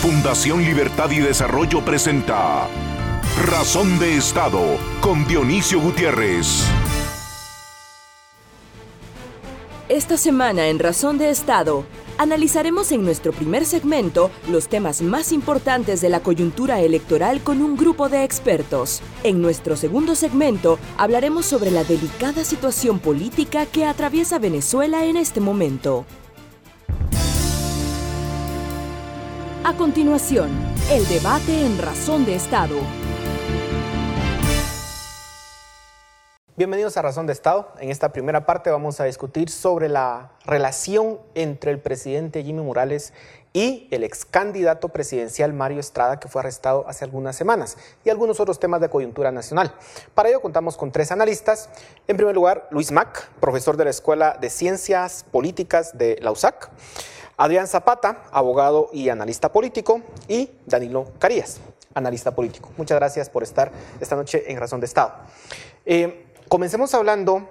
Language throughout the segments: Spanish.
Fundación Libertad y Desarrollo presenta Razón de Estado con Dionisio Gutiérrez. Esta semana en Razón de Estado analizaremos en nuestro primer segmento los temas más importantes de la coyuntura electoral con un grupo de expertos. En nuestro segundo segmento hablaremos sobre la delicada situación política que atraviesa Venezuela en este momento. A continuación, el debate en Razón de Estado. Bienvenidos a Razón de Estado. En esta primera parte vamos a discutir sobre la relación entre el presidente Jimmy Morales y el ex candidato presidencial Mario Estrada, que fue arrestado hace algunas semanas, y algunos otros temas de coyuntura nacional. Para ello contamos con tres analistas. En primer lugar, Luis Mac, profesor de la Escuela de Ciencias Políticas de la USAC. Adrián Zapata, abogado y analista político, y Danilo Carías, analista político. Muchas gracias por estar esta noche en Razón de Estado. Eh, comencemos hablando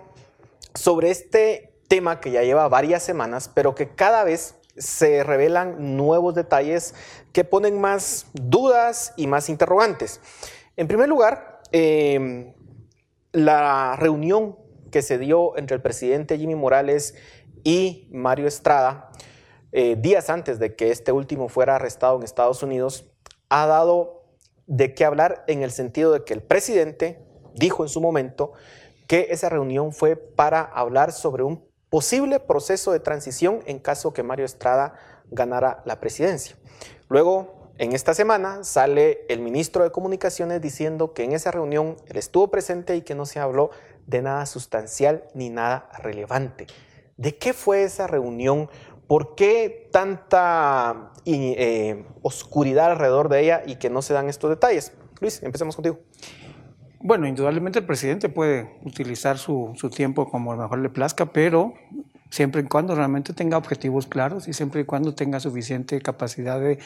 sobre este tema que ya lleva varias semanas, pero que cada vez se revelan nuevos detalles que ponen más dudas y más interrogantes. En primer lugar, eh, la reunión que se dio entre el presidente Jimmy Morales y Mario Estrada eh, días antes de que este último fuera arrestado en Estados Unidos, ha dado de qué hablar en el sentido de que el presidente dijo en su momento que esa reunión fue para hablar sobre un posible proceso de transición en caso que Mario Estrada ganara la presidencia. Luego, en esta semana, sale el ministro de Comunicaciones diciendo que en esa reunión él estuvo presente y que no se habló de nada sustancial ni nada relevante. ¿De qué fue esa reunión? ¿Por qué tanta eh, oscuridad alrededor de ella y que no se dan estos detalles? Luis, empecemos contigo. Bueno, indudablemente el presidente puede utilizar su, su tiempo como mejor le plazca, pero siempre y cuando realmente tenga objetivos claros y siempre y cuando tenga suficiente capacidad de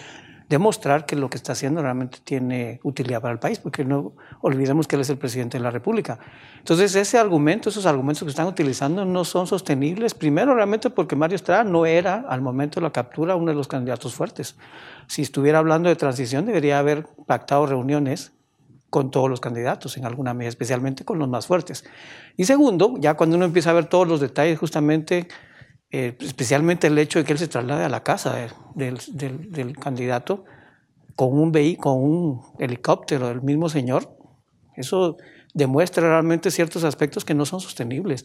demostrar que lo que está haciendo realmente tiene utilidad para el país, porque no olvidemos que él es el presidente de la República. Entonces, ese argumento, esos argumentos que están utilizando no son sostenibles, primero realmente porque Mario Estrada no era, al momento de la captura, uno de los candidatos fuertes. Si estuviera hablando de transición, debería haber pactado reuniones con todos los candidatos en alguna medida, especialmente con los más fuertes. Y segundo, ya cuando uno empieza a ver todos los detalles, justamente eh, especialmente el hecho de que él se traslade a la casa del, candidato con un, con un helicóptero del mismo señor, eso demuestra realmente ciertos aspectos que no son sostenibles.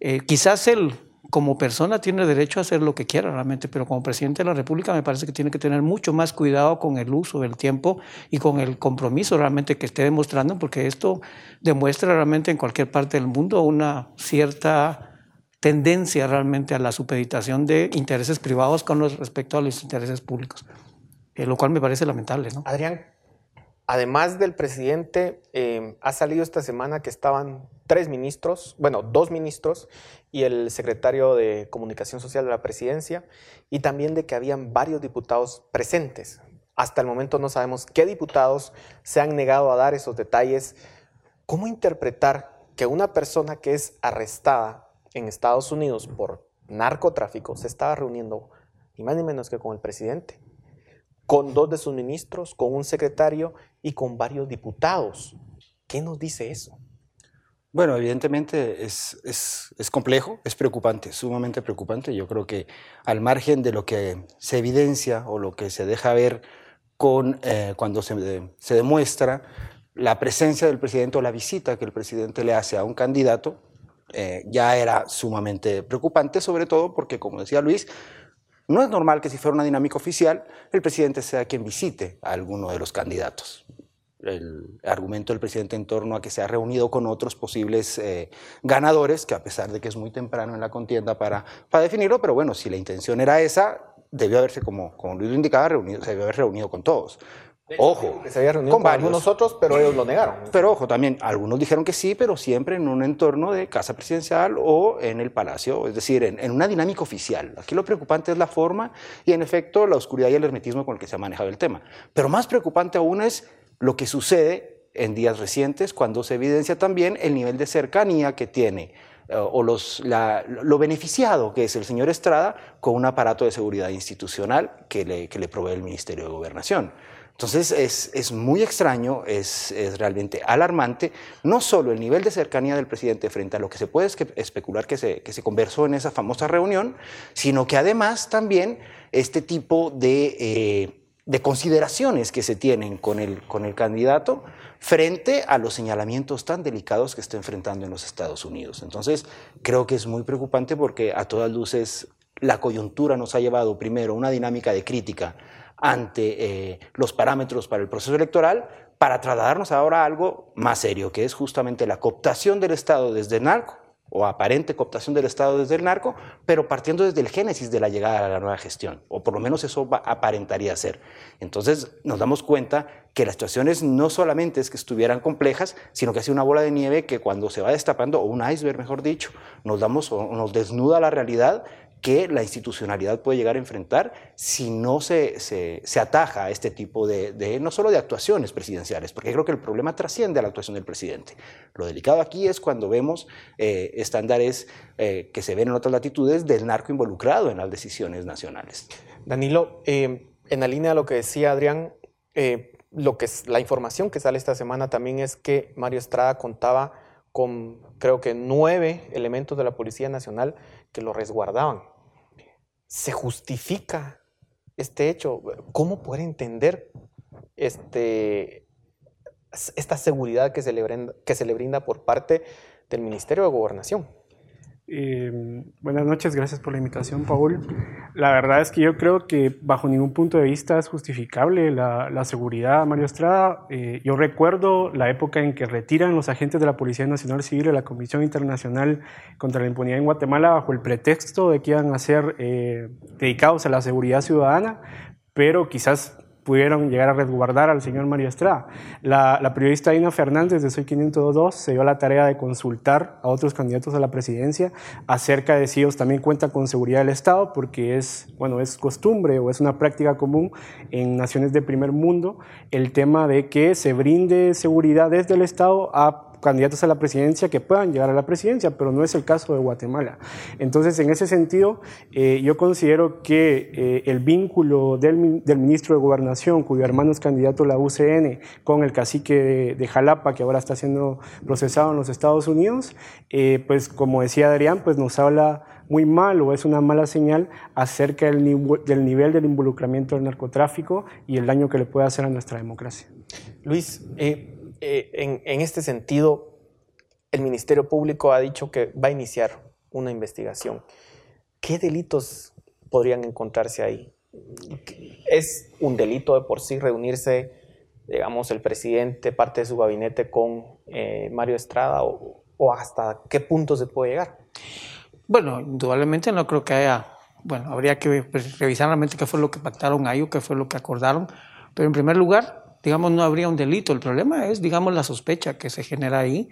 Eh, quizás él como persona tiene derecho a hacer lo que quiera realmente, pero como presidente de la República me parece que tiene que tener mucho más cuidado con el uso del tiempo y con el compromiso realmente que esté demostrando, porque esto demuestra realmente en cualquier parte del mundo una cierta tendencia realmente a la supeditación de intereses privados con respecto a los intereses públicos, eh, lo cual me parece lamentable. ¿no? Adrián, además del presidente, eh, ha salido esta semana que estaban tres ministros, bueno, dos ministros y el secretario de Comunicación Social de la presidencia, y también de que habían varios diputados presentes. Hasta el momento no sabemos qué diputados se han negado a dar esos detalles. ¿Cómo interpretar que una persona que es arrestada en Estados Unidos por narcotráfico se estaba reuniendo ni más ni menos que con el presidente, con dos de sus ministros, con un secretario y con varios diputados. ¿Qué nos dice eso? Bueno, evidentemente es, es, complejo, es preocupante, sumamente preocupante. Yo creo que al margen de lo que se evidencia o lo que se deja ver con, eh, cuando se, se demuestra la presencia del presidente o la visita que el presidente le hace a un candidato, eh, ya era sumamente preocupante, sobre todo porque, como decía Luis, no es normal que si fuera una dinámica oficial, el presidente sea quien visite a alguno de los candidatos. El argumento del presidente en torno a que se ha reunido con otros posibles eh, ganadores, que a pesar de que es muy temprano en la contienda para, para definirlo, pero bueno, si la intención era esa, debió haberse, como, como Luis lo indicaba, reunido, se debió haber reunido con todos. Ojo, se había reunido con, algunos otros, pero ellos lo negaron. Pero ojo, también algunos dijeron que sí, pero siempre en un entorno de casa presidencial o en el palacio, es decir, en, una dinámica oficial. Aquí lo preocupante es la forma y en efecto la oscuridad y el hermetismo con el que se ha manejado el tema. Pero más preocupante aún es lo que sucede en días recientes cuando se evidencia también el nivel de cercanía que tiene o los, lo beneficiado que es el señor Estrada con un aparato de seguridad institucional que le, que le provee el Ministerio de Gobernación. Entonces es, es muy extraño, es, es, realmente alarmante, no solo el nivel de cercanía del presidente frente a lo que se puede especular que se, que se conversó en esa famosa reunión, sino que además también este tipo de, eh, de consideraciones que se tienen con el, con el candidato frente a los señalamientos tan delicados que está enfrentando en los Estados Unidos. Entonces creo que es muy preocupante porque a todas luces la coyuntura nos ha llevado primero a una dinámica de crítica ante eh, los parámetros para el proceso electoral para trasladarnos ahora a algo más serio, que es justamente la cooptación del Estado desde el narco o aparente cooptación del Estado desde el narco, pero partiendo desde el génesis de la llegada a la nueva gestión, o por lo menos eso aparentaría ser. Entonces nos damos cuenta que las situaciones no solamente es que estuvieran complejas, sino que ha sido una bola de nieve que cuando se va destapando, o un iceberg mejor dicho, nos, damos, o nos desnuda la realidad que la institucionalidad puede llegar a enfrentar si no se, se, ataja a este tipo de, no solo de actuaciones presidenciales, porque creo que el problema trasciende a la actuación del presidente. Lo delicado aquí es cuando vemos eh, estándares eh, que se ven en otras latitudes del narco involucrado en las decisiones nacionales. Danilo, eh, en la línea de lo que decía Adrián, lo que es, la información que sale esta semana también es que Mario Estrada contaba con creo que nueve elementos de la Policía Nacional que lo resguardaban. ¿Se justifica este hecho? ¿Cómo puede entender este, esta seguridad que se, le brinda, que se le brinda por parte del Ministerio de Gobernación? Eh, buenas noches, gracias por la invitación, Paul. La verdad es que yo creo que bajo ningún punto de vista es justificable la, seguridad, Mario Estrada. Eh, yo recuerdo la época en que retiran los agentes de la Policía Nacional Civil de la Comisión Internacional contra la Impunidad en Guatemala bajo el pretexto de que iban a ser eh, dedicados a la seguridad ciudadana, pero quizás pudieron llegar a resguardar al señor Mario Estrada. La, periodista Ina Fernández de Soy 502 se dio la tarea de consultar a otros candidatos a la presidencia acerca de si ellos también cuentan con seguridad del Estado, porque es, bueno, es costumbre o es una práctica común en naciones de primer mundo el tema de que se brinde seguridad desde el Estado a candidatos a la presidencia que puedan llegar a la presidencia, pero no es el caso de Guatemala. Entonces, en ese sentido, eh, yo considero que eh, el vínculo del, ministro de Gobernación, cuyo hermano es candidato a la UCN, con el cacique de, Jalapa, que ahora está siendo procesado en los Estados Unidos, eh, pues como decía Adrián, pues nos habla muy mal o es una mala señal acerca del, del nivel del involucramiento del narcotráfico y el daño que le puede hacer a nuestra democracia. Luis, eh, en, este sentido, el Ministerio Público ha dicho que va a iniciar una investigación. ¿Qué delitos podrían encontrarse ahí? ¿Es un delito de por sí reunirse, digamos, el presidente, parte de su gabinete con eh, Mario Estrada o, hasta qué punto se puede llegar? Bueno, indudablemente no creo que haya, bueno, habría que revisar realmente qué fue lo que pactaron ahí o qué fue lo que acordaron, pero en primer lugar, digamos, no habría un delito. El problema es, digamos, la sospecha que se genera ahí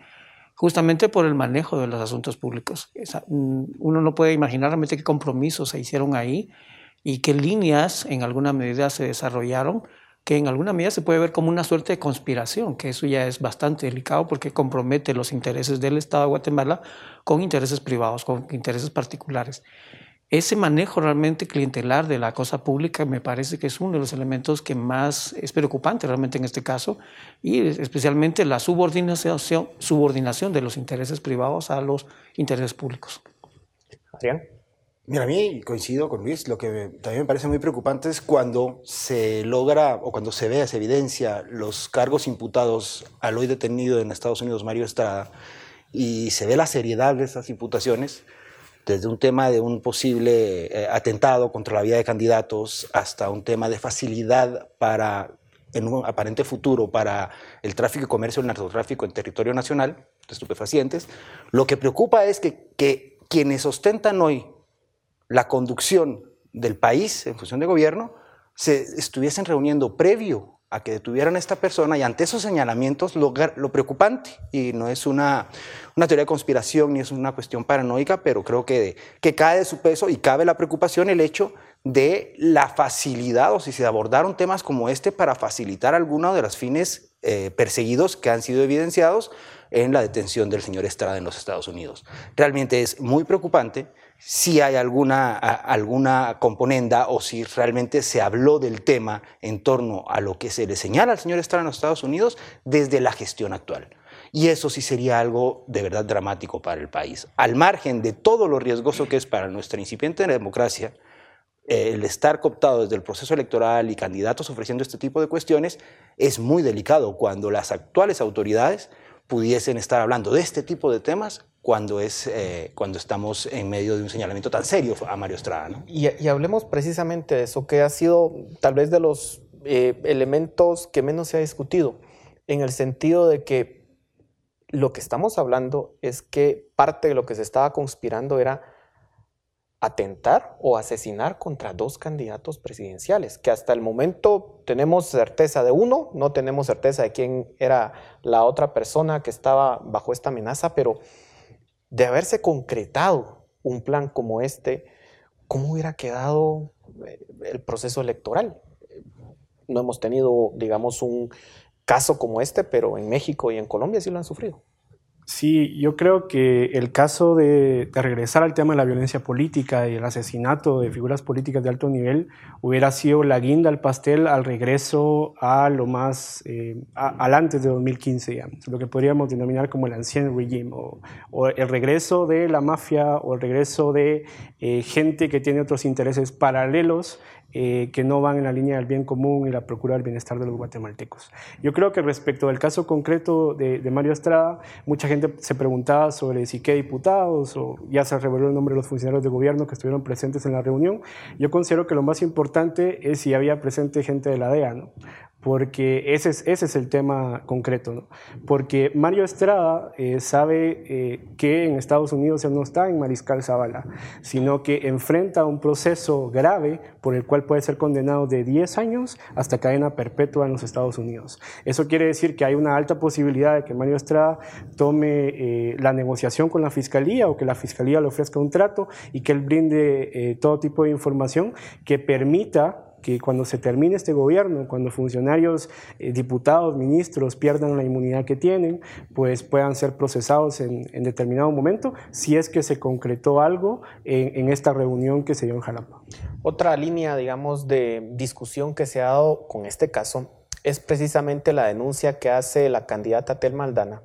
justamente por el manejo de los asuntos públicos. Mm, uno no puede imaginar realmente qué compromisos se hicieron ahí y qué líneas en alguna medida se desarrollaron, que en alguna medida se puede ver como una suerte de conspiración, que eso ya es bastante delicado porque compromete los intereses del Estado de Guatemala con intereses privados, con intereses particulares ese manejo realmente clientelar de la cosa pública me parece que es uno de los elementos que más es preocupante realmente en este caso y especialmente la subordinación, subordinación de los intereses privados a los intereses públicos. Adrián. Mira, a mí coincido con Luis, lo que también me parece muy preocupante es cuando se logra o cuando se ve, se evidencia los cargos imputados al hoy detenido en Estados Unidos, Mario Estrada, y se ve la seriedad de esas imputaciones, desde un tema de un posible eh, atentado contra la vida de candidatos hasta un tema de facilidad para, en un aparente futuro, para el tráfico y comercio del narcotráfico en territorio nacional de estupefacientes, lo que preocupa es que, que quienes ostentan hoy la conducción del país en función de gobierno se estuviesen reuniendo previo a que detuvieran a esta persona y ante esos señalamientos lo, lo, preocupante, y no es una, una teoría de conspiración ni es una cuestión paranoica, pero creo que, que cae de su peso y cabe la preocupación el hecho de la facilidad o si se abordaron temas como este para facilitar alguno de los fines eh, perseguidos que han sido evidenciados en la detención del señor Estrada en los Estados Unidos. Realmente es muy preocupante si hay alguna, alguna componenda o si realmente se habló del tema en torno a lo que se le señala al señor Estrada en los Estados Unidos desde la gestión actual. Y eso sí sería algo de verdad dramático para el país. Al margen de todo lo riesgoso que es para nuestra incipiente democracia, eh, el estar cooptado desde el proceso electoral y candidatos ofreciendo este tipo de cuestiones es muy delicado cuando las actuales autoridades pudiesen estar hablando de este tipo de temas cuando, es, eh, cuando estamos en medio de un señalamiento tan serio a Mario Estrada. Y, hablemos precisamente de eso, que ha sido tal vez de los eh, elementos que menos se ha discutido, en el sentido de que lo que estamos hablando es que parte de lo que se estaba conspirando era atentar o asesinar contra dos candidatos presidenciales, que hasta el momento tenemos certeza de uno, no tenemos certeza de quién era la otra persona que estaba bajo esta amenaza, pero de haberse concretado un plan como este, ¿cómo hubiera quedado eh, el proceso electoral? No hemos tenido, digamos, un caso como este, pero en México y en Colombia sí lo han sufrido. Sí, yo creo que el caso de, regresar al tema de la violencia política y el asesinato de figuras políticas de alto nivel hubiera sido la guinda al pastel al regreso a lo más, eh, al antes de 2015, digamos, lo que podríamos denominar como el ancien regime, o, el regreso de la mafia o el regreso de eh, gente que tiene otros intereses paralelos eh, que no van en la línea del bien común y la procura del bienestar de los guatemaltecos. Yo creo que respecto al caso concreto de, Mario Estrada, mucha gente se preguntaba sobre si qué diputados o ya se reveló el nombre de los funcionarios de gobierno que estuvieron presentes en la reunión. Yo considero que lo más importante es si había presente gente de la DEA, ¿no? Porque ese es, ese es el tema concreto, ¿no? Porque Mario Estrada eh, sabe eh, que en Estados Unidos él no está en Mariscal Zavala, sino que enfrenta un proceso grave por el cual puede ser condenado de 10 años hasta cadena perpetua en los Estados Unidos. Eso quiere decir que hay una alta posibilidad de que Mario Estrada tome eh, la negociación con la fiscalía o que la fiscalía le ofrezca un trato y que él brinde todo tipo de información que permita que cuando se termine este gobierno, cuando funcionarios, eh, diputados, ministros pierdan la inmunidad que tienen, pues puedan ser procesados en, determinado momento, si es que se concretó algo en, esta reunión que se dio en Jalapa. Otra línea, digamos, de discusión que se ha dado con este caso es precisamente la denuncia que hace la candidata Telma Aldana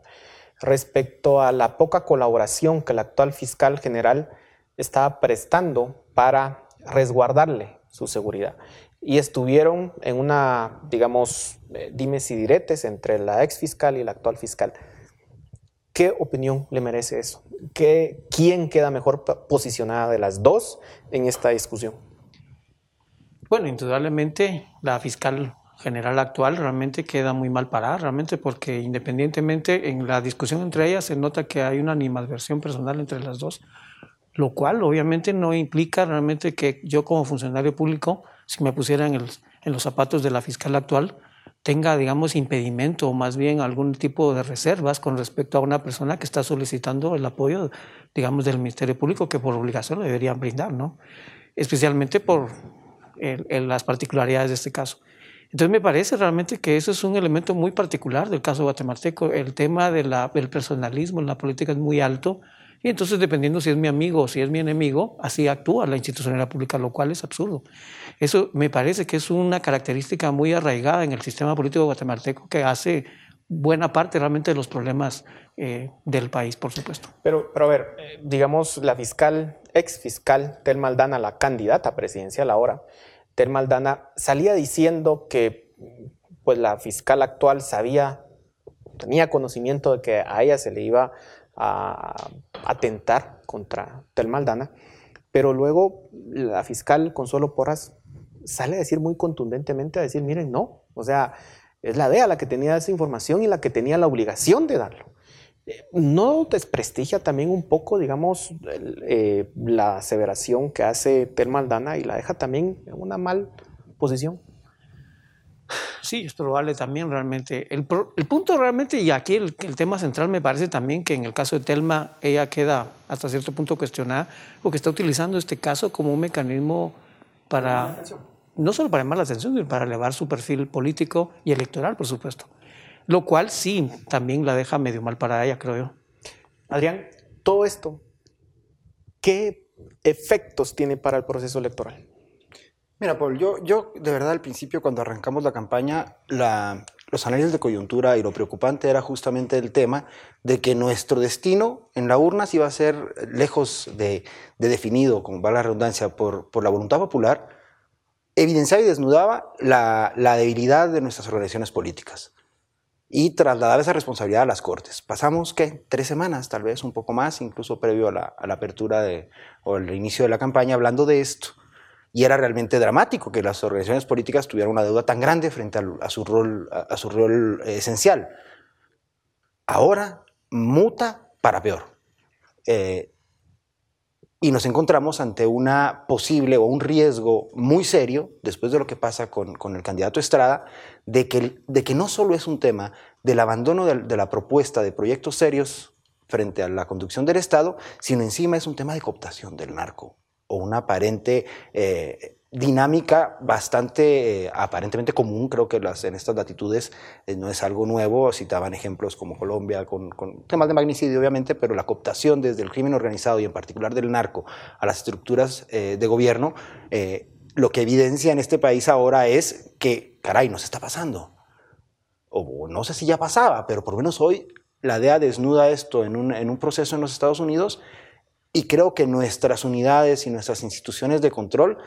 respecto a la poca colaboración que el actual fiscal general estaba prestando para resguardarle su seguridad y estuvieron en una, digamos, eh, dimes y diretes entre la ex fiscal y la actual fiscal. ¿Qué opinión le merece eso? ¿Qué, ¿Quién queda mejor posicionada de las dos en esta discusión? Bueno, indudablemente la fiscal general actual realmente queda muy mal parada, realmente porque independientemente en la discusión entre ellas se nota que hay una animadversión personal entre las dos, lo cual obviamente no implica realmente que yo como funcionario público si me pusiera en, los zapatos de la fiscal actual, tenga, digamos, impedimento o más bien algún tipo de reservas con respecto a una persona que está solicitando el apoyo, digamos, del Ministerio Público, que por obligación lo deberían brindar, ¿no? Especialmente por las particularidades de este caso. Entonces me parece realmente que eso es un elemento muy particular del caso guatemalteco. El tema del personalismo en la política es muy alto y entonces, dependiendo si es mi amigo o si es mi enemigo, así actúa la institucionalidad pública, lo cual es absurdo. Eso me parece que es una característica muy arraigada en el sistema político guatemalteco que hace buena parte realmente de los problemas eh, del país, por supuesto. Pero, pero a ver, eh, digamos, la fiscal, ex fiscal Tel Maldana, la candidata presidencial ahora, Tel Maldana, salía diciendo que pues, la fiscal actual sabía, tenía conocimiento de que a ella se le iba atentar contra Tel Maldana, pero luego la fiscal Consuelo Porras sale a decir muy contundentemente, a decir, miren, no, o sea, es la DEA la que tenía esa información y la que tenía la obligación de darlo. ¿No desprestigia también un poco, digamos, eh, la aseveración que hace Tel Maldana y la deja también en una mal posición? Sí, es probable también realmente. El, punto realmente, y aquí el, tema central me parece también que en el caso de Telma, ella queda hasta cierto punto cuestionada, porque está utilizando este caso como un mecanismo para, no solo para llamar la atención, sino para elevar su perfil político y electoral, por supuesto. lo cual sí, también la deja medio mal para ella, creo yo. Adrián, todo esto, ¿qué efectos tiene para el proceso electoral? Mira, Paul, yo, yo de verdad al principio cuando arrancamos la campaña, los análisis de coyuntura y lo preocupante era justamente el tema de que nuestro destino en la urna iba a ser lejos de, definido, como va la redundancia, por, la voluntad popular, evidenciaba y desnudaba la, debilidad de nuestras organizaciones políticas y trasladaba esa responsabilidad a las Cortes. Pasamos, ¿qué? Tres semanas, tal vez un poco más, incluso previo a la, a la apertura de, o el inicio de la campaña, hablando de esto. Y era realmente dramático que las organizaciones políticas tuvieran una deuda tan grande frente a, su rol, a, su rol eh, esencial. Ahora muta para peor. Eh, y nos encontramos ante una posible o un riesgo muy serio, después de lo que pasa con, el candidato Estrada, de que, de que, no solo es un tema del abandono de, de la propuesta de proyectos serios frente a la conducción del Estado, sino encima es un tema de cooptación del narco o una aparente eh, dinámica bastante eh, aparentemente común, creo que las, en estas latitudes eh, no es algo nuevo, citaban ejemplos como Colombia con, temas de magnicidio obviamente, pero la cooptación desde el crimen organizado y en particular del narco a las estructuras de gobierno, lo que evidencia en este país ahora es que, caray, nos está pasando. O no sé si ya pasaba, pero por lo menos hoy la DEA desnuda esto en un, en un proceso en los Estados Unidos y creo que nuestras unidades y nuestras instituciones de control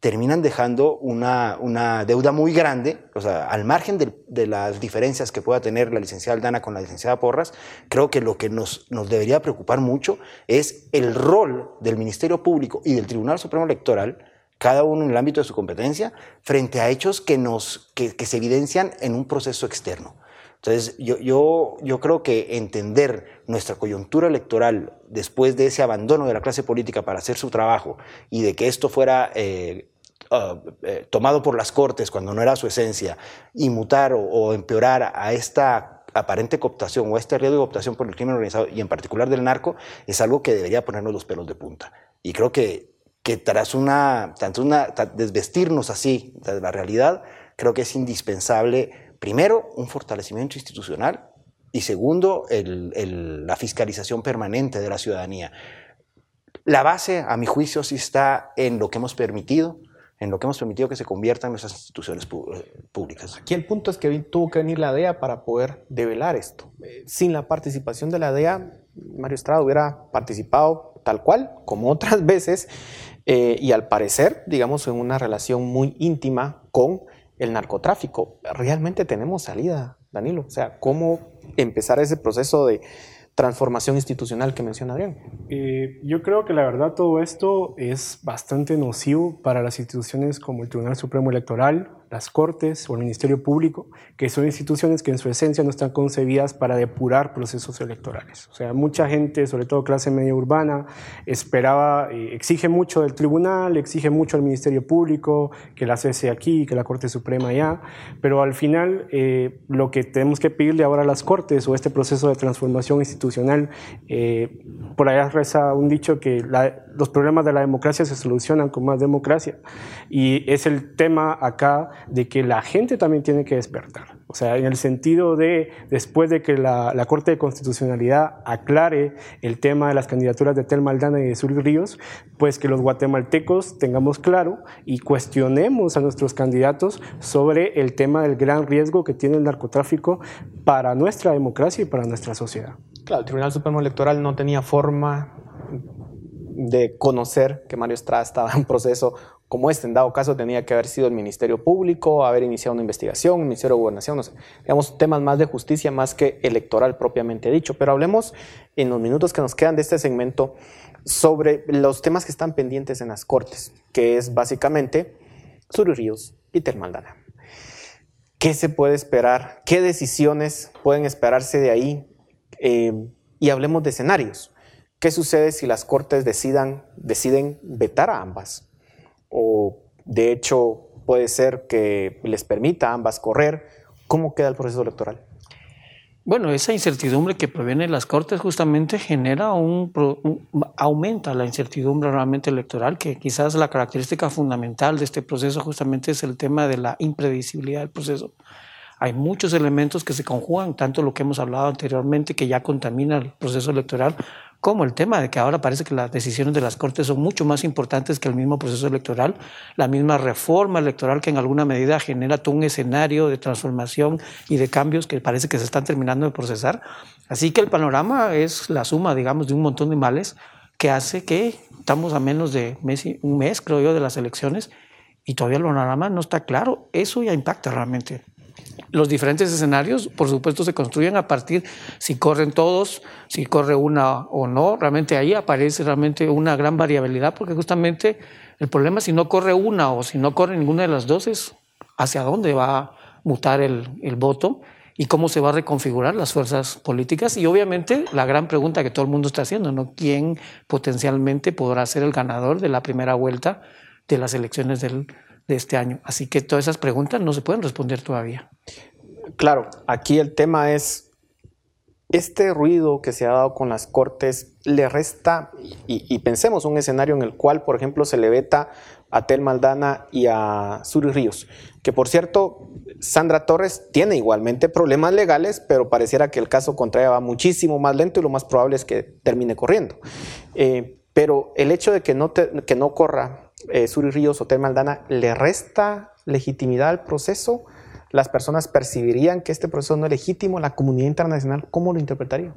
terminan dejando una, una deuda muy grande, o sea, al margen de, las diferencias que pueda tener la licenciada Aldana con la licenciada Porras, creo que lo que nos, nos debería preocupar mucho es el rol del Ministerio Público y del Tribunal Supremo Electoral, cada uno en el ámbito de su competencia, frente a hechos que, nos, que se evidencian en un proceso externo. Entonces, yo, yo, yo creo que entender nuestra coyuntura electoral después de ese abandono de la clase política para hacer su trabajo y de que esto fuera eh, uh, eh, tomado por las cortes cuando no era su esencia y mutar o, o, empeorar a esta aparente cooptación o este riesgo de cooptación por el crimen organizado y en particular del narco es algo que debería ponernos los pelos de punta. Y creo que, que tras una, tanto una, desvestirnos así de la realidad, creo que es indispensable Primero, un fortalecimiento institucional y segundo, la fiscalización permanente de la ciudadanía. La base, a mi juicio, sí está en lo que hemos permitido, en lo que hemos permitido que se conviertan nuestras instituciones eh, públicas. Aquí el punto es que tuvo que venir la DEA para poder develar esto. Eh, sin la participación de la DEA, Mario Estrada hubiera participado tal cual, como otras veces, eh, y al parecer, digamos, en una relación muy íntima con el narcotráfico. Realmente tenemos salida, Danilo. O sea, ¿cómo empezar ese proceso de transformación institucional que menciona Adrián? Eh, yo creo que la verdad todo esto es bastante nocivo para las instituciones como el Tribunal Supremo Electoral, las Cortes o el Ministerio Público, que son instituciones que en su esencia no están concebidas para depurar procesos electorales. O sea, mucha gente, sobre todo clase media urbana, esperaba, eh, exige mucho del tribunal, exige mucho al Ministerio Público, que la cese aquí, que la Corte Suprema allá, pero al final eh, lo que tenemos que pedirle ahora a las Cortes o este proceso de transformación institucional, eh, por allá reza un dicho que los problemas de la democracia se solucionan con más democracia, y es el tema acá de que la gente también tiene que despertar. O sea, en el sentido de, después de que la, Corte de Constitucionalidad aclare el tema de las candidaturas de Tel Maldana y de Sur Ríos, pues que los guatemaltecos tengamos claro y cuestionemos a nuestros candidatos sobre el tema del gran riesgo que tiene el narcotráfico para nuestra democracia y para nuestra sociedad. Claro, el Tribunal Supremo Electoral no tenía forma de conocer que Mario Estrada estaba en proceso como este, en dado caso tenía que haber sido el Ministerio Público, haber iniciado una investigación, el Ministerio de Gobernación, no sé, digamos, temas más de justicia más que electoral propiamente dicho. Pero hablemos en los minutos que nos quedan de este segmento sobre los temas que están pendientes en las Cortes, que es básicamente Suri Ríos y Termaldana. ¿Qué se puede esperar? ¿Qué decisiones pueden esperarse de ahí? Eh, y hablemos de escenarios. ¿Qué sucede si las Cortes decidan, deciden vetar a ambas? o de hecho puede ser que les permita a ambas correr. ¿Cómo queda el proceso electoral? Bueno, esa incertidumbre que proviene de las Cortes justamente genera un, aumenta la incertidumbre realmente electoral, que quizás la característica fundamental de este proceso justamente es el tema de la impredecibilidad del proceso. hay muchos elementos que se conjugan, tanto lo que hemos hablado anteriormente, que ya contamina el proceso electoral, como el tema de que ahora parece que las decisiones de las Cortes son mucho más importantes que el mismo proceso electoral, la misma reforma electoral que en alguna medida genera todo un escenario de transformación y de cambios que parece que se están terminando de procesar. Así que el panorama es la suma, digamos, de un montón de males que hace que estamos a menos de un mes, creo yo, de las elecciones y todavía el panorama no está claro. Eso ya impacta realmente los diferentes escenarios, por supuesto, se construyen a partir si corren todos, si corre una o no. Realmente ahí aparece realmente una gran variabilidad, porque justamente el problema si no corre una o si no corre ninguna de las dos es hacia dónde va a mutar el, el voto y cómo se va a reconfigurar las fuerzas políticas. Y obviamente la gran pregunta que todo el mundo está haciendo, ¿no? ¿Quién potencialmente podrá ser el ganador de la primera vuelta de las elecciones del de este año. Así que todas esas preguntas no se pueden responder todavía. Claro, aquí el tema es, este ruido que se ha dado con las cortes le resta, y, pensemos un escenario en el cual, por ejemplo, se le veta a Tel Maldana y a Suri Ríos, que por cierto, Sandra Torres tiene igualmente problemas legales, pero pareciera que el caso contra ella va muchísimo más lento y lo más probable es que termine corriendo. Eh, pero el hecho de que no, que no corra eh, Suri Ríos o Maldana, ¿le resta legitimidad al proceso? ¿Las personas percibirían que este proceso no es legítimo? ¿La comunidad internacional cómo lo interpretaría?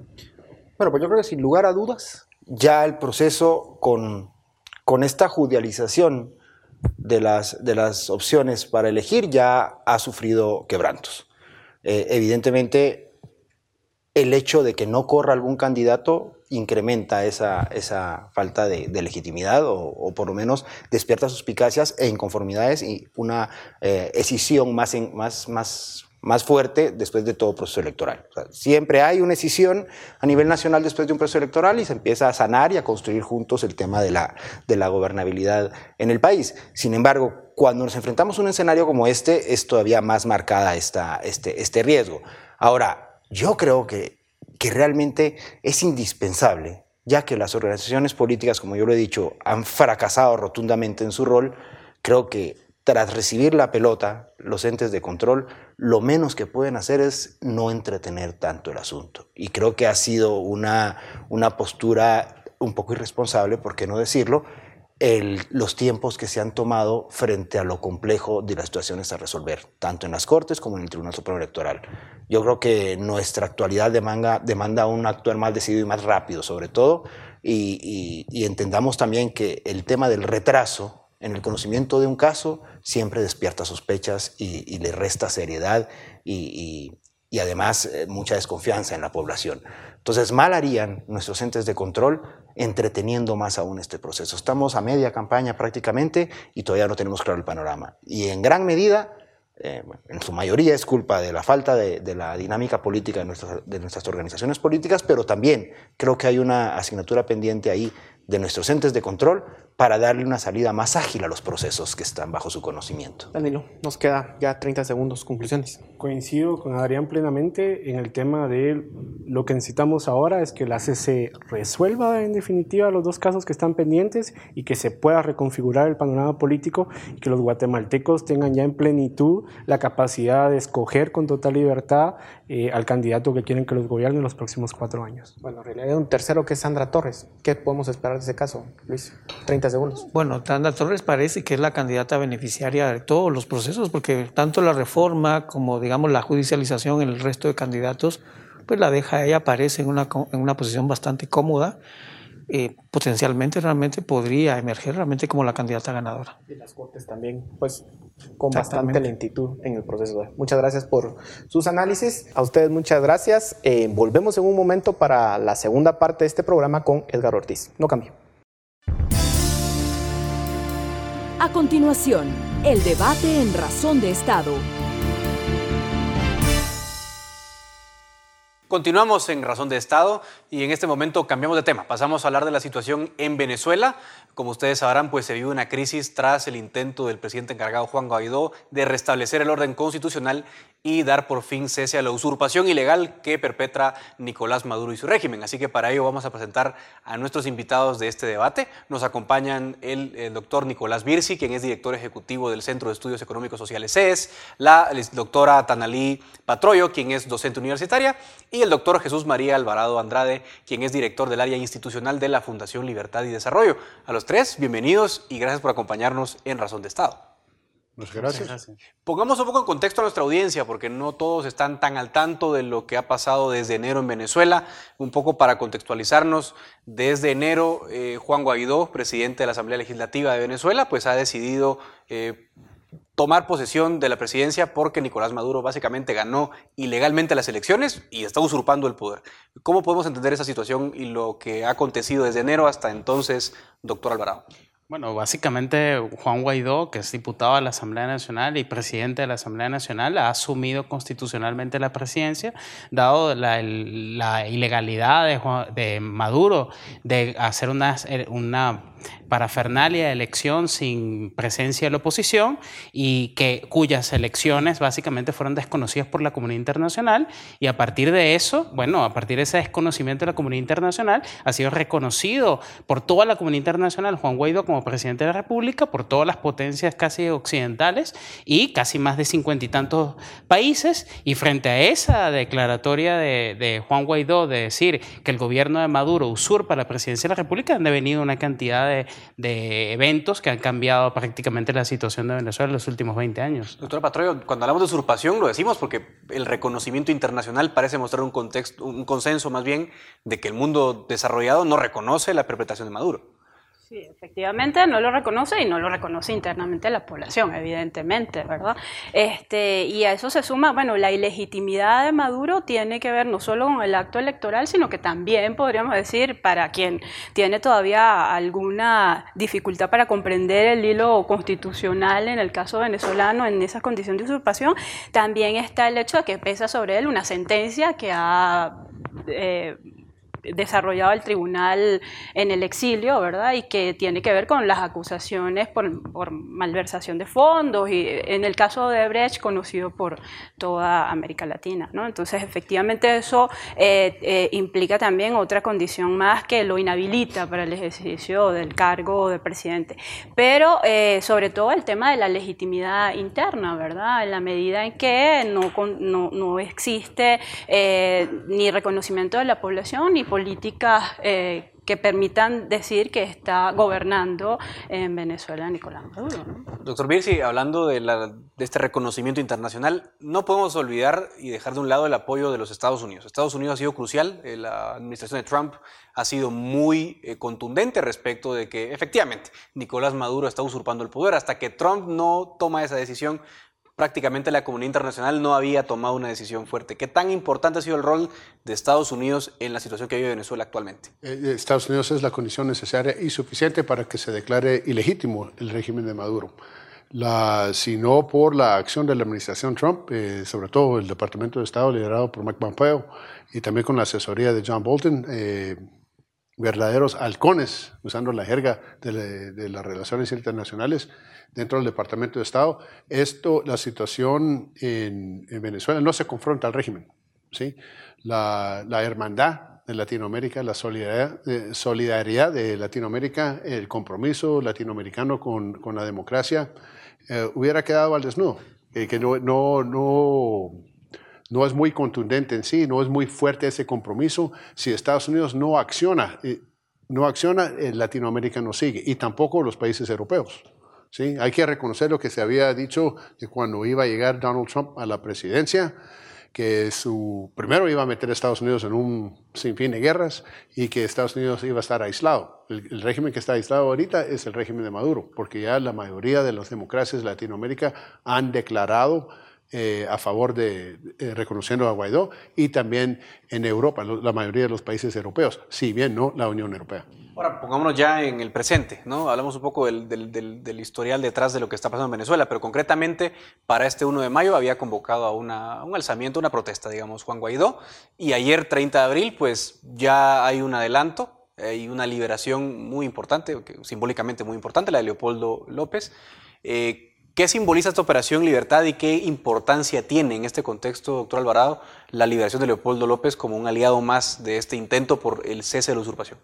Bueno, pues yo creo que sin lugar a dudas, ya el proceso con, con esta judicialización de las, de las opciones para elegir ya ha sufrido quebrantos. Eh, evidentemente, el hecho de que no corra algún candidato incrementa esa, esa falta de, legitimidad o, por lo menos despierta suspicacias e inconformidades y una eh, escisión más, más, más, más fuerte después de todo proceso electoral. siempre hay una escisión a nivel nacional después de un proceso electoral y se empieza a sanar y a construir juntos el tema de la, de la gobernabilidad en el país. Sin embargo, cuando nos enfrentamos a un escenario como este, es todavía más marcada esta, este, este riesgo. Ahora, yo creo que que realmente es indispensable, ya que las organizaciones políticas, como yo lo he dicho, han fracasado rotundamente en su rol, creo que tras recibir la pelota, los entes de control, lo menos que pueden hacer es no entretener tanto el asunto. Y creo que ha sido una, una postura un poco irresponsable, por qué no decirlo, los tiempos que se han tomado frente a lo complejo de las situaciones a resolver, tanto en las Cortes como en el Tribunal Supremo Electoral. Yo creo que nuestra actualidad demanda, demanda un actuar más decidido y más rápido, sobre todo, y, entendamos también que el tema del retraso en el conocimiento de un caso siempre despierta sospechas y, le resta seriedad y, además eh, mucha desconfianza en la población. Entonces, mal harían nuestros entes de control entreteniendo más aún este proceso. Estamos a media campaña prácticamente y todavía no tenemos claro el panorama. Y en gran medida, eh, en su mayoría es culpa de la falta de, la dinámica política de nuestras, de nuestras organizaciones políticas, pero también creo que hay una asignatura pendiente ahí de nuestros entes de control para darle una salida más ágil a los procesos que están bajo su conocimiento. Danilo, nos queda ya 30 segundos, conclusiones. Coincido con Adrián plenamente en el tema de lo que necesitamos ahora es que la CC resuelva en definitiva los dos casos que están pendientes y que se pueda reconfigurar el panorama político y que los guatemaltecos tengan ya en plenitud la capacidad de escoger con total libertad eh, al candidato que quieren que los gobierne en los próximos cuatro años. Bueno, en realidad hay un tercero que es Sandra Torres. ¿Qué podemos esperar de ese caso, Luis? 30 segundos. Bueno, Sandra Torres parece que es la candidata beneficiaria de todos los procesos, porque tanto la reforma como, digamos, la judicialización en el resto de candidatos, pues la deja ella, parece en una, en una posición bastante cómoda eh, potencialmente realmente podría emerger realmente como la candidata ganadora. Y las Cortes también, pues con bastante lentitud en el proceso. Muchas gracias por sus análisis. A ustedes muchas gracias. Eh, volvemos en un momento para la segunda parte de este programa con Edgar Ortiz. No cambie. A continuación, el debate en Razón de Estado. Continuamos en Razón de Estado y en este momento cambiamos de tema. Pasamos a hablar de la situación en Venezuela Como ustedes sabrán, pues se vive una crisis tras el intento del presidente encargado Juan Guaidó de restablecer el orden constitucional y dar por fin cese a la usurpación ilegal que perpetra Nicolás Maduro y su régimen. Así que para ello vamos a presentar a nuestros invitados de este debate. Nos acompañan el, doctor Nicolás Birsi, quien es director ejecutivo del Centro de Estudios Económicos Sociales CES, la doctora Tanalí Patroyo, quien es docente universitaria, y el doctor Jesús María Alvarado Andrade, quien es director del área institucional de la Fundación Libertad y Desarrollo. A los tres, bienvenidos y gracias por acompañarnos en Razón de Estado. Muchas gracias. Pongamos un poco en contexto a nuestra audiencia, porque no todos están tan al tanto de lo que ha pasado desde enero en Venezuela. Un poco para contextualizarnos, desde enero eh, Juan Guaidó, presidente de la Asamblea Legislativa de Venezuela, pues ha decidido eh, tomar posesión de la presidencia porque Nicolás Maduro básicamente ganó ilegalmente las elecciones y está usurpando el poder. ¿Cómo podemos entender esa situación y lo que ha acontecido desde enero hasta entonces, doctor Alvarado? Bueno, básicamente Juan Guaidó, que es diputado de la Asamblea Nacional y presidente de la Asamblea Nacional, ha asumido constitucionalmente la presidencia, dado la, ilegalidad de, de, Maduro de hacer una, una parafernalia de elección sin presencia de la oposición y que, cuyas elecciones básicamente fueron desconocidas por la comunidad internacional y a partir de eso, bueno, a partir de ese desconocimiento de la comunidad internacional, ha sido reconocido por toda la comunidad internacional Juan Guaidó como presidente de la República, por todas las potencias casi occidentales y casi más de cincuenta y tantos países y frente a esa declaratoria de, Juan Guaidó de decir que el gobierno de Maduro usurpa la presidencia de la República, han devenido una cantidad de de, eventos que han cambiado prácticamente la situación de Venezuela en los últimos 20 años. Doctora Patroyo, cuando hablamos de usurpación lo decimos porque el reconocimiento internacional parece mostrar un, contexto, un consenso más bien de que el mundo desarrollado no reconoce la perpetración de Maduro. Sí, efectivamente no lo reconoce y no lo reconoce internamente la población, evidentemente, ¿verdad? Este, y a eso se suma, bueno, la ilegitimidad de Maduro tiene que ver no solo con el acto electoral, sino que también podríamos decir, para quien tiene todavía alguna dificultad para comprender el hilo constitucional en el caso venezolano en esas condiciones de usurpación, también está el hecho de que pesa sobre él una sentencia que ha... Eh, desarrollado el tribunal en el exilio, ¿verdad? Y que tiene que ver con las acusaciones por, malversación de fondos y en el caso de Brecht conocido por toda América Latina, ¿no? Entonces, efectivamente eso eh, eh, implica también otra condición más que lo inhabilita para el ejercicio del cargo de presidente. Pero eh, sobre todo el tema de la legitimidad interna, ¿verdad? En la medida en que no, no, no existe ni reconocimiento de la población ni políticas eh, que permitan decir que está gobernando en Venezuela Nicolás Maduro. Doctor Birsi, hablando de, este reconocimiento internacional, no podemos olvidar y dejar de un lado el apoyo de los Estados Unidos. Estados Unidos ha sido crucial, eh, la administración de Trump ha sido muy eh, contundente respecto de que efectivamente Nicolás Maduro está usurpando el poder. Hasta que Trump no toma esa decisión, prácticamente la comunidad internacional no había tomado una decisión fuerte. ¿Qué tan importante ha sido el rol de Estados Unidos en la situación que vive Venezuela actualmente? Eh, eh, Estados Unidos es la condición necesaria y suficiente para que se declare ilegítimo el régimen de Maduro. La, si no por la acción de la administración Trump, eh, sobre todo el Departamento de Estado liderado por Mike Pompeo y también con la asesoría de John Bolton, verdaderos halcones, usando la jerga de, las relaciones internacionales dentro del Departamento de Estado. Esto, la situación en, Venezuela no se confronta al régimen. ¿sí? La, hermandad de Latinoamérica, la solidaridad, eh, de Latinoamérica, el compromiso latinoamericano con, la democracia, eh, hubiera quedado al desnudo. que no, no, no no es muy contundente en sí, no es muy fuerte ese compromiso. Si Estados Unidos no acciona, eh, no acciona, eh, Latinoamérica no sigue y tampoco los países europeos. Hay que reconocer lo que se había dicho de cuando iba a llegar Donald Trump a la presidencia, que su primero iba a meter a Estados Unidos en un sinfín de guerras y que Estados Unidos iba a estar aislado. El, el, régimen que está aislado ahorita es el régimen de Maduro, porque ya la mayoría de las democracias de Latinoamérica han declarado eh, a favor de eh, reconociendo a Guaidó y también en Europa, la mayoría de los países europeos, si bien no la Unión Europea. Ahora, pongámonos ya en el presente, ¿no? Hablamos un poco del, del, historial detrás de lo que está pasando en Venezuela, pero concretamente para este 1 de mayo había convocado a una, un alzamiento, una protesta, digamos, Juan Guaidó, y ayer, 30 de abril, pues ya hay un adelanto Hay una liberación muy importante, simbólicamente muy importante, la de Leopoldo López. Eh, ¿Qué simboliza esta operación Libertad y qué importancia tiene en este contexto, doctor Alvarado, la liberación de Leopoldo López como un aliado más de este intento por el cese de la usurpación?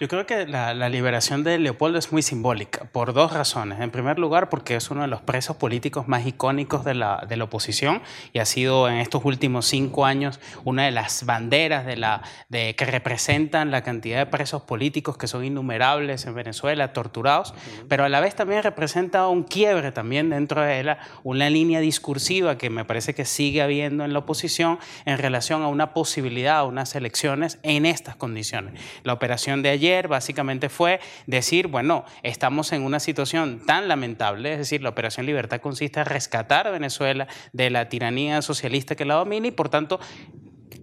Yo creo que la, liberación de Leopoldo es muy simbólica, por dos razones. En primer lugar, porque es uno de los presos políticos más icónicos de la, de la oposición y ha sido en estos últimos cinco años una de las banderas de la, de, que representan la cantidad de presos políticos que son innumerables en Venezuela, torturados, pero a la vez también representa un quiebre también dentro de la, una línea discursiva que me parece que sigue habiendo en la oposición en relación a una posibilidad, a unas elecciones en estas condiciones. La operación de ayer básicamente fue decir, bueno, estamos en una situación tan lamentable, es decir, la Operación Libertad consiste en rescatar a Venezuela de la tiranía socialista que la domina y por tanto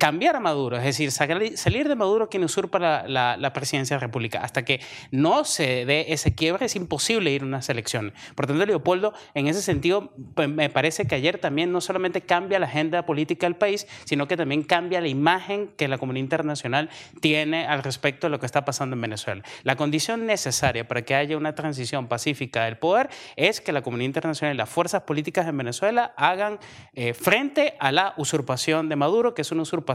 cambiar a Maduro, es decir, salir de Maduro quien usurpa la, presidencia de la República. Hasta que no se dé ese quiebre es imposible ir a una selección. Por tanto, Leopoldo, en ese sentido, pues, me parece que ayer también no solamente cambia la agenda política del país, sino que también cambia la imagen que la comunidad internacional tiene al respecto de lo que está pasando en Venezuela. La condición necesaria para que haya una transición pacífica del poder es que la comunidad internacional y las fuerzas políticas en Venezuela hagan eh, frente a la usurpación de Maduro, que es una usurpación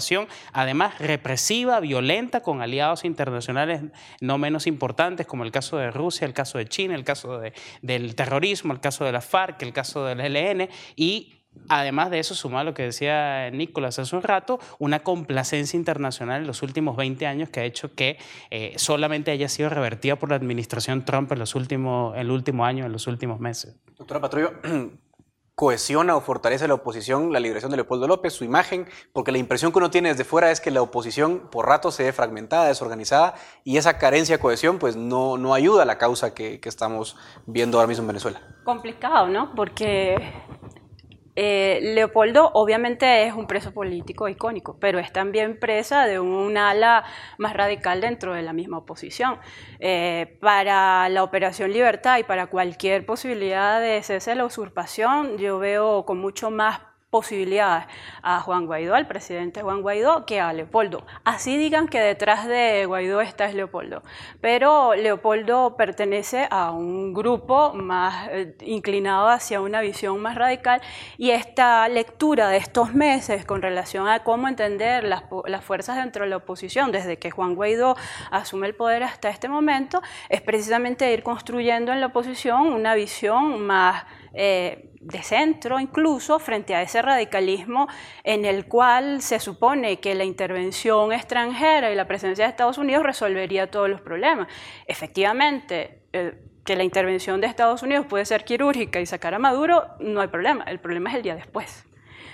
además represiva, violenta, con aliados internacionales no menos importantes, como el caso de Rusia, el caso de China, el caso del terrorismo, el caso de la FARC, el caso del ELN, y Además de eso, suma lo que decía Nicolás hace un rato, una complacencia internacional en los últimos 20 años que ha hecho que eh, solamente haya sido revertida por la administración Trump en los últimos, el último año, en los últimos meses. Doctora Patrullo, cohesiona o fortalece la oposición la liberación de Leopoldo López, su imagen, porque la impresión que uno tiene desde fuera es que la oposición por rato se ve fragmentada, desorganizada, y esa carencia de cohesión pues no, no ayuda a la causa que, que estamos viendo ahora mismo en Venezuela. Complicado, ¿no? Porque eh, Leopoldo obviamente es un preso político icónico, pero es también presa de un ala más radical dentro de la misma oposición. Eh, para la Operación Libertad y para cualquier posibilidad de cese de la usurpación, yo veo con mucho más posibilidades a Juan Guaidó, al presidente Juan Guaidó, que a Leopoldo. Así digan que detrás de Guaidó está es Leopoldo. Pero Leopoldo pertenece a un grupo más eh, inclinado hacia una visión más radical y esta lectura de estos meses con relación a cómo entender las, las fuerzas dentro de la oposición desde que Juan Guaidó asume el poder hasta este momento es precisamente ir construyendo en la oposición una visión más eh, de centro incluso frente a ese radicalismo en el cual se supone que la intervención extranjera y la presencia de Estados Unidos resolvería todos los problemas. Efectivamente, eh, que la intervención de Estados Unidos puede ser quirúrgica y sacar a Maduro, no hay problema, el problema es el día después.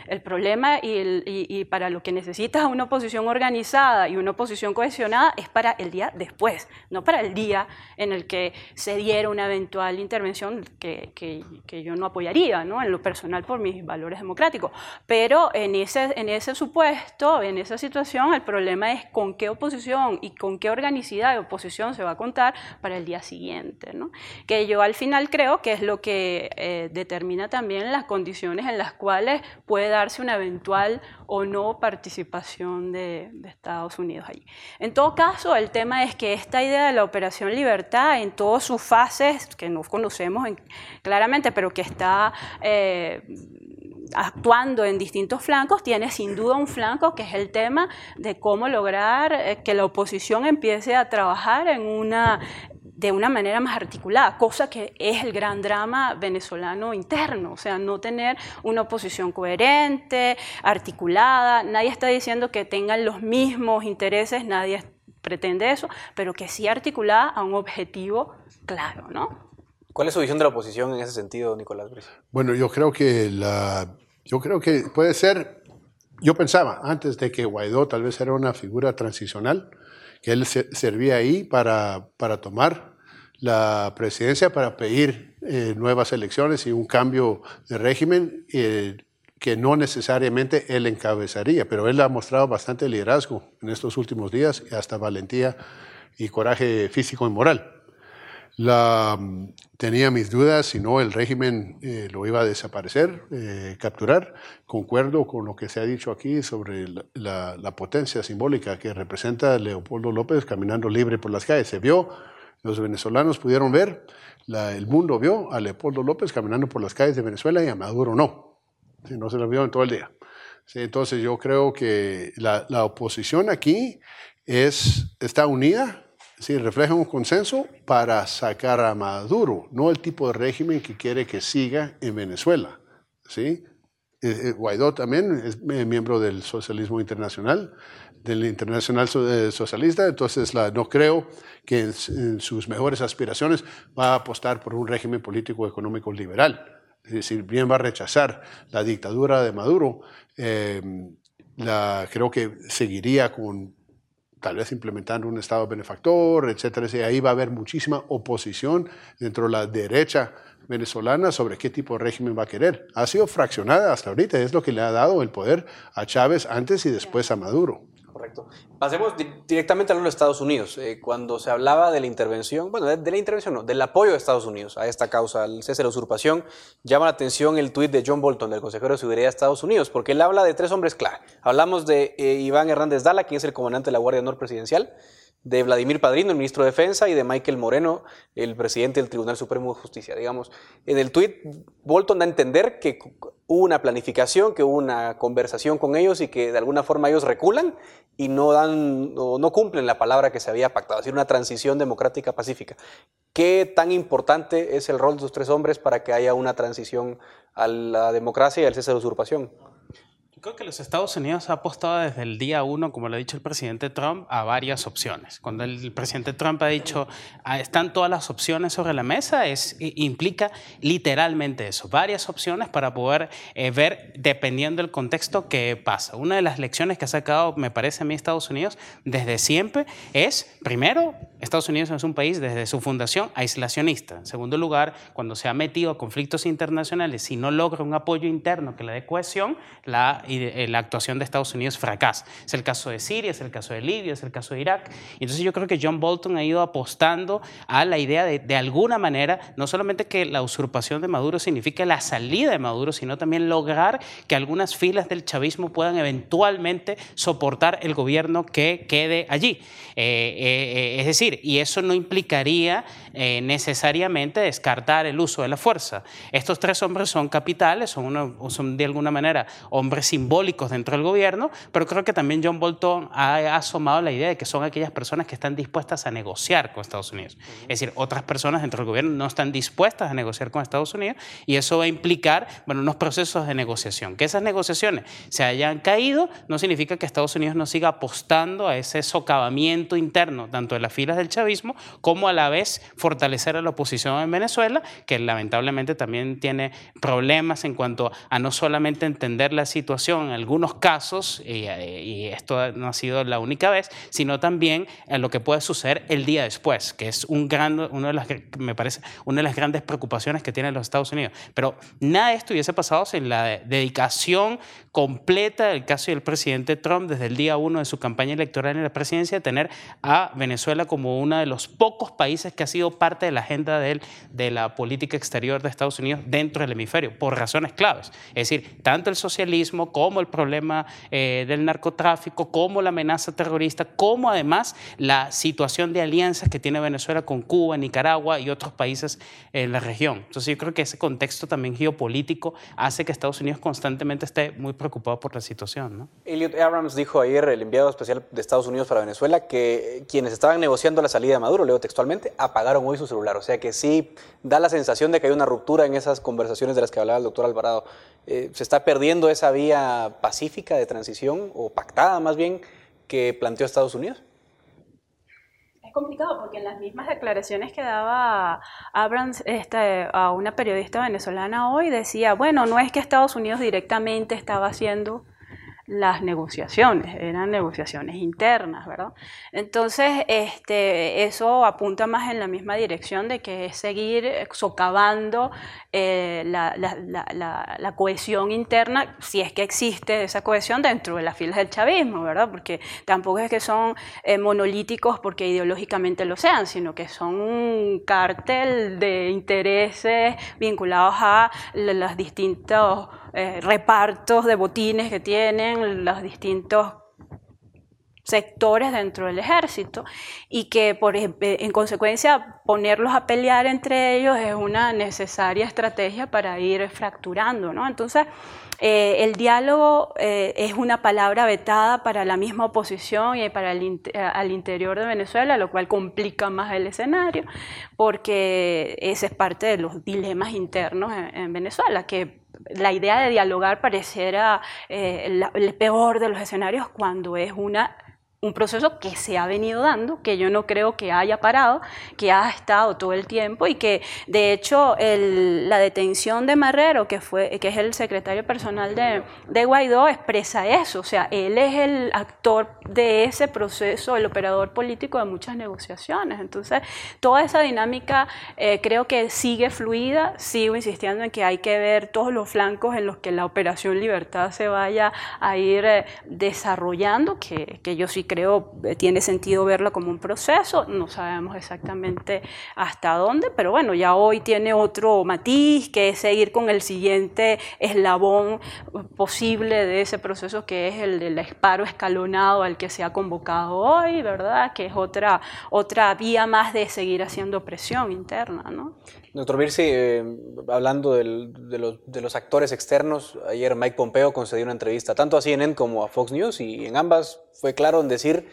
El problema y, para lo que necesitas una oposición organizada y una oposición cohesionada es para el día después, no para el día en el que se diera una eventual intervención que, que, yo no apoyaría, ¿no? en lo personal por mis valores democráticos. Pero en ese, en ese supuesto, en esa situación, el problema es con qué oposición y con qué organicidad de oposición se va a contar para el día siguiente. ¿no? Que yo al final creo que es lo que eh, determina también las condiciones en las cuales puede darse una eventual o no participación de, Estados Unidos allí. En todo caso, el tema es que esta idea de la Operación Libertad en todas sus fases, que no conocemos claramente, pero que está... Eh, actuando en distintos flancos, tiene sin duda un flanco que es el tema de cómo lograr eh, que la oposición empiece a trabajar en una de una manera más articulada, cosa que es el gran drama venezolano interno, o sea, no tener una oposición coherente, articulada, nadie está diciendo que tengan los mismos intereses, nadie pretende eso, pero que sí articulada a un objetivo claro, ¿no? ¿Cuál es su visión de la oposición en ese sentido, Nicolás Brice? Bueno, yo creo que la, yo creo que puede ser, yo pensaba antes de que Guaidó tal vez era una figura transicional, que él servía ahí para, para tomar la presidencia, para pedir eh, nuevas elecciones y un cambio de régimen eh, que no necesariamente él encabezaría, pero él ha mostrado bastante liderazgo en estos últimos días, hasta valentía y coraje físico y moral. La, mm, tenía mis dudas si no el régimen eh, lo iba a desaparecer, eh, capturar. Concuerdo con lo que se ha dicho aquí sobre la, la, potencia simbólica que representa Leopoldo López caminando libre por las calles. Se vio, los venezolanos pudieron ver, el mundo vio a Leopoldo López caminando por las calles de Venezuela y a Maduro no. Si no se lo vio en todo el día. Sí, entonces yo creo que la, la oposición aquí es, está unida Sí, refleja un consenso para sacar a Maduro, no el tipo de régimen que quiere que siga en Venezuela. ¿sí? Eh, eh, Guaidó también es miembro del socialismo internacional, del internacional eh, socialista, entonces la, no creo que en, sus mejores aspiraciones va a apostar por un régimen político económico liberal. Es decir, bien va a rechazar la dictadura de Maduro, la, creo que seguiría con tal vez implementando un Estado benefactor, etcétera. Y ahí va a haber muchísima oposición dentro de la derecha venezolana sobre qué tipo de régimen va a querer. Ha sido fraccionada hasta ahorita, es lo que le ha dado el poder a Chávez antes y después a Maduro. Correcto. Pasemos directamente a los Estados Unidos. Eh, cuando se hablaba de la intervención, bueno, de, la intervención no, del apoyo de Estados Unidos a esta causa, al cese de la usurpación, llama la atención el tuit de John Bolton, del consejero de seguridad de Estados Unidos, porque él habla de tres hombres clave. Hablamos de eh, Iván Hernández Dala, quien es el comandante de la Guardia Honor Presidencial, de Vladimir Padrino, el ministro de Defensa, y de Michael Moreno, el presidente del Tribunal Supremo de Justicia. Digamos, en el tuit, Bolton da a entender que hubo una planificación, que hubo una conversación con ellos y que de alguna forma ellos reculan y no dan o no cumplen la palabra que se había pactado, es decir, una transición democrática pacífica. ¿Qué tan importante es el rol de los tres hombres para que haya una transición a la democracia y al cese de la usurpación? Creo que los Estados Unidos ha apostado desde el día uno, como lo ha dicho el presidente Trump, a varias opciones. Cuando el presidente Trump ha dicho ah, están todas las opciones sobre la mesa, es, implica literalmente eso, varias opciones para poder eh, ver, dependiendo del contexto, qué pasa. Una de las lecciones que ha sacado, me parece a mí, Estados Unidos desde siempre es, primero, Estados Unidos es un país desde su fundación aislacionista. En segundo lugar, cuando se ha metido a conflictos internacionales y no logra un apoyo interno que le dé cohesión, la eh, la actuación de Estados Unidos fracasa. Es el caso de Siria, es el caso de Libia, es el caso de Irak. Entonces yo creo que John Bolton ha ido apostando a la idea de, de alguna manera, no solamente que la usurpación de Maduro signifique la salida de Maduro, sino también lograr que algunas filas del chavismo puedan eventualmente soportar el gobierno que quede allí. Eh, eh, es decir, y eso no implicaría necesariamente descartar el uso de la fuerza. Estos tres hombres son capitales, son, son de alguna manera hombres simbólicos dentro del gobierno, pero creo que también John Bolton ha asomado la idea de que son aquellas personas que están dispuestas a negociar con Estados Unidos. Es decir, otras personas dentro del gobierno no están dispuestas a negociar con Estados Unidos y eso va a implicar bueno, unos procesos de negociación. Que esas negociaciones se hayan caído no significa que Estados Unidos no siga apostando a ese socavamiento interno, tanto de las filas del chavismo como a la vez fortalecer a la oposición en Venezuela, que lamentablemente también tiene problemas en cuanto a no solamente entender la situación, en algunos casos, y, esto no ha sido la única vez, sino también en lo que puede suceder el día después, que es un gran, uno de las, me parece, una de las grandes preocupaciones que tienen los Estados Unidos. Pero nada de esto hubiese pasado sin la dedicación completa del caso del presidente Trump desde el día uno de su campaña electoral en la presidencia, de tener a Venezuela como uno de los pocos países que ha sido parte de la agenda de, de la política exterior de Estados Unidos dentro del hemisferio, por razones claves. Es decir, tanto el socialismo como el problema eh, del narcotráfico, como la amenaza terrorista, como además la situación de alianzas que tiene Venezuela con Cuba, Nicaragua y otros países en la región. Entonces yo creo que ese contexto también geopolítico hace que Estados Unidos constantemente esté muy preocupado por la situación. ¿no? Elliot Abrams dijo ayer, el enviado especial de Estados Unidos para Venezuela, que quienes estaban negociando la salida de Maduro, leo textualmente, apagaron hoy su celular. O sea que sí da la sensación de que hay una ruptura en esas conversaciones de las que hablaba el doctor Alvarado. Eh, se está perdiendo esa vía pacífica de transición, o pactada más bien, que planteó Estados Unidos? Es complicado porque en las mismas declaraciones que daba Abrams este, a una periodista venezolana hoy decía, bueno, no es que Estados Unidos directamente estaba haciendo las negociaciones, eran negociaciones internas, ¿verdad? Entonces, este, eso apunta más en la misma dirección de que es seguir socavando eh, la, la, cohesión interna, si es que existe esa cohesión dentro de las filas del chavismo, ¿verdad? Porque tampoco es que son eh, monolíticos porque ideológicamente lo sean, sino que son un cártel de intereses vinculados a los distintos eh, repartos de botines que tienen los distintos sectores dentro del ejército y que por, en consecuencia ponerlos a pelear entre ellos es una necesaria estrategia para ir fracturando. ¿no? Entonces, eh, el diálogo eh, es una palabra vetada para la misma oposición y para el interior de Venezuela, lo cual complica más el escenario, porque ese es parte de los dilemas internos en, en Venezuela, que la idea de dialogar pareciera eh, el peor de los escenarios cuando es una un proceso que se ha venido dando, que yo no creo que haya parado, que ha estado todo el tiempo y que de hecho la detención de Marrero, que, fue, que es el secretario personal de, de, Guaidó, expresa eso, o sea, él es el actor de ese proceso, el operador político de muchas negociaciones. Entonces, toda esa dinámica eh, creo que sigue fluida, sigo insistiendo en que hay que ver todos los flancos en los que la operación Libertad se vaya a ir eh, desarrollando, que, que yo sí creo eh, tiene sentido verlo como un proceso, no sabemos exactamente hasta dónde, pero bueno, ya hoy tiene otro matiz, que es seguir con el siguiente eslabón posible de ese proceso, que es el del paro escalonado al que se ha convocado hoy, ¿verdad? Que es otra, otra vía más de seguir haciendo presión interna, ¿no? Doctor Birsi, eh, hablando de, los, actores externos, ayer Mike Pompeo concedió una entrevista tanto a CNN como a Fox News y en ambas fue claro en decir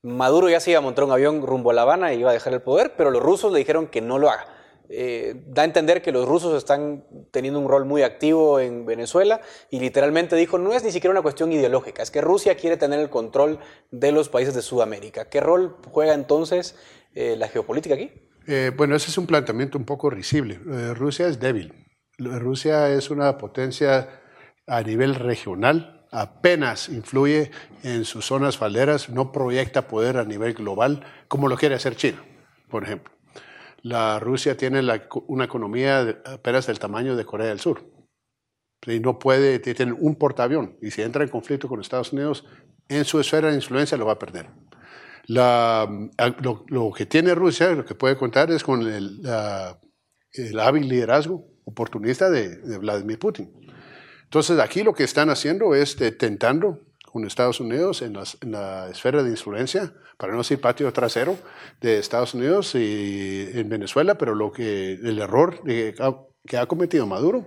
Maduro ya se iba a montar un avión rumbo a La Habana y iba a dejar el poder, pero los rusos le dijeron que no lo haga. Eh, da a entender que los rusos están teniendo un rol muy activo en Venezuela y literalmente dijo, no es ni siquiera una cuestión ideológica, es que Rusia quiere tener el control de los países de Sudamérica. ¿Qué rol juega entonces eh, la geopolítica aquí? Eh, bueno, ese es un planteamiento un poco risible. Eh, Rusia es débil. Rusia es una potencia a nivel regional, apenas influye en sus zonas falderas, no proyecta poder a nivel global como lo quiere hacer China, por ejemplo. La Rusia tiene una economía apenas del tamaño de Corea del Sur. Y no puede, tiene un portaavión y si entra en conflicto con Estados Unidos, en su esfera de influencia lo va a perder. La, lo, que tiene Rusia, lo que puede contar es con el, el hábil liderazgo oportunista de, Vladimir Putin. Entonces aquí lo que están haciendo es tentando con Estados Unidos en, la esfera de influencia, para no decir patio trasero de Estados Unidos y en Venezuela, pero lo que el error que ha cometido Maduro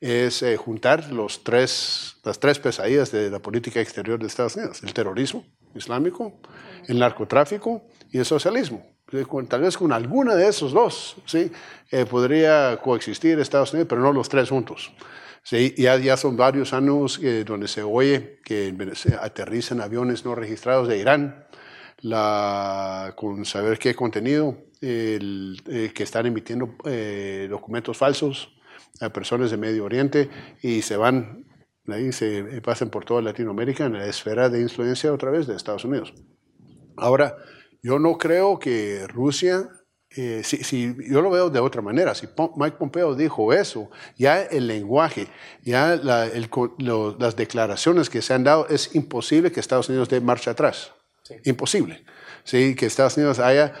es eh, juntar los tres, las tres pesadillas de la política exterior de Estados Unidos, el terrorismo islámico, el narcotráfico y el socialismo. Tal vez con alguna de esos dos ¿sí? Eh, podría coexistir Estados Unidos, pero no los tres juntos. Ya, ya son varios años eh, donde se oye que aterrizan aviones no registrados de Irán, con saber qué contenido, que están emitiendo documentos falsos, a personas de Medio Oriente y se van, ahí se pasan por toda Latinoamérica en la esfera de influencia otra vez de Estados Unidos. Ahora, yo no creo que Rusia, eh, si, yo lo veo de otra manera, si Mike Pompeo dijo eso, ya el lenguaje, ya las declaraciones que se han dado, es imposible que Estados Unidos dé marcha atrás. Imposible. ¿Sí? Que Estados Unidos haya...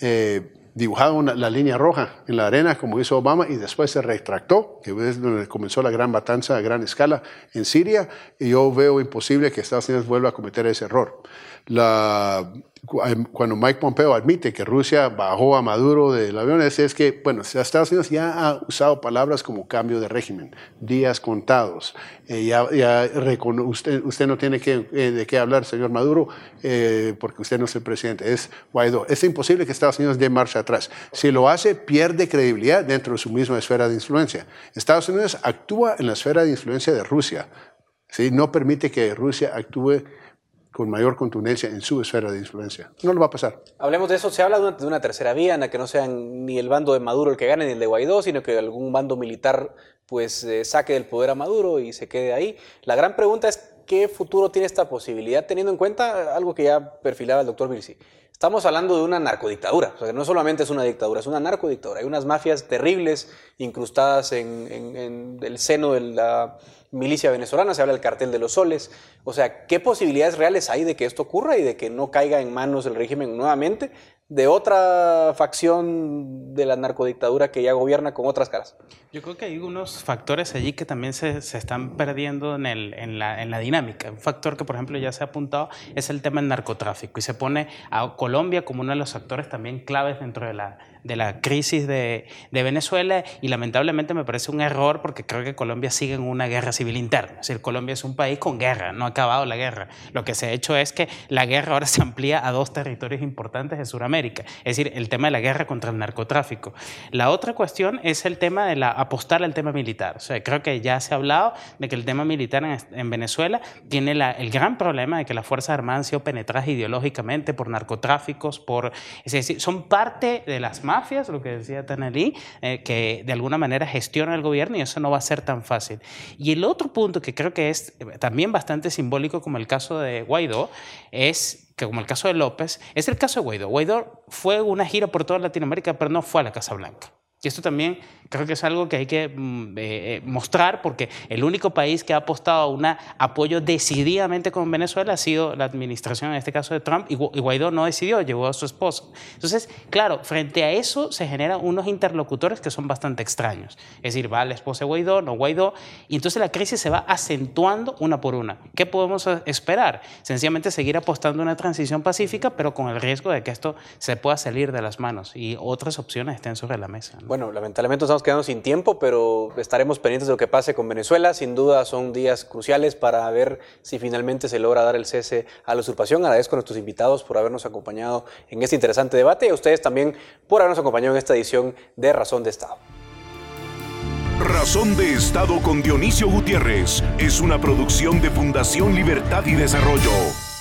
Eh, dibujado la línea roja en la arena, como hizo Obama, y después se retractó, que es donde comenzó la gran matanza a gran escala en Siria, y yo veo imposible que Estados Unidos vuelva a cometer ese error. La, cuando Mike Pompeo admite que Rusia bajó a Maduro del avión, es, que, bueno, Estados Unidos ya ha usado palabras como cambio de régimen, días contados. Eh, ya, usted, usted, no tiene que, eh, de qué hablar, señor Maduro, eh, porque usted no es el presidente, es Guaidó. Es imposible que Estados Unidos dé marcha atrás. Si lo hace, pierde credibilidad dentro de su misma esfera de influencia. Estados Unidos actúa en la esfera de influencia de Rusia. ¿sí? No permite que Rusia actúe con mayor contundencia en su esfera de influencia. No lo va a pasar. Hablemos de eso. Se habla de una, tercera vía en la que no sean ni el bando de Maduro el que gane ni el de Guaidó, sino que algún bando militar pues eh, saque del poder a Maduro y se quede ahí. La gran pregunta es ¿qué futuro tiene esta posibilidad teniendo en cuenta algo que ya perfilaba el doctor Virsi? Estamos hablando de una narcodictadura, o sea, que no solamente es una dictadura, es una narcodictadura. Hay unas mafias terribles incrustadas en, el seno de la milicia venezolana, se habla del cartel de los soles. O sea, ¿qué posibilidades reales hay de que esto ocurra y de que no caiga en manos del régimen nuevamente de otra facción de la narcodictadura que ya gobierna con otras caras? Yo creo que hay unos factores allí que también se, se están perdiendo en, el, en, la, en, la, dinámica. Un factor que, por ejemplo, ya se ha apuntado es el tema del narcotráfico y se pone a Colombia como uno de los actores también claves dentro de la, de la crisis de, de, Venezuela y lamentablemente me parece un error porque creo que Colombia sigue en una guerra civil interna. Es decir, Colombia es un país con guerra, no ha acabado la guerra. Lo que se ha hecho es que la guerra ahora se amplía a dos territorios importantes de Sudamérica, es decir, el tema de la guerra contra el narcotráfico. La otra cuestión es el tema de la apostar al tema militar. O sea, creo que ya se ha hablado de que el tema militar en, en Venezuela tiene la, el gran problema de que las Fuerzas Armadas han sido penetradas ideológicamente por narcotráficos, por, es decir, son parte de las mafias, lo que decía Tanelí, eh, que de alguna manera gestiona el gobierno y eso no va a ser tan fácil. Y el otro punto que creo que es también bastante simbólico, como el caso de Guaidó, es que como el caso de López, es el caso de Guaidó. Guaidó fue una gira por toda Latinoamérica, pero no fue a la Casa Blanca. Y esto también creo que es algo que hay que mm, eh, eh, mostrar porque el único país que ha apostado a un apoyo decididamente con Venezuela ha sido la administración, en este caso de Trump, y Guaidó no decidió, llevó a su esposo. Entonces, claro, frente a eso se generan unos interlocutores que son bastante extraños. Es decir, va la esposa de Guaidó, no Guaidó, y entonces la crisis se va acentuando una por una. ¿Qué podemos esperar? Sencillamente seguir apostando a una transición pacífica, pero con el riesgo de que esto se pueda salir de las manos y otras opciones estén sobre la mesa. Bueno, lamentablemente estamos quedando sin tiempo, pero estaremos pendientes de lo que pase con Venezuela. Sin duda son días cruciales para ver si finalmente se logra dar el cese a la usurpación. Agradezco a nuestros invitados por habernos acompañado en este interesante debate y a ustedes también por habernos acompañado en esta edición de Razón de Estado. Razón de Estado con Dionisio Gutiérrez es una producción de Fundación Libertad y Desarrollo.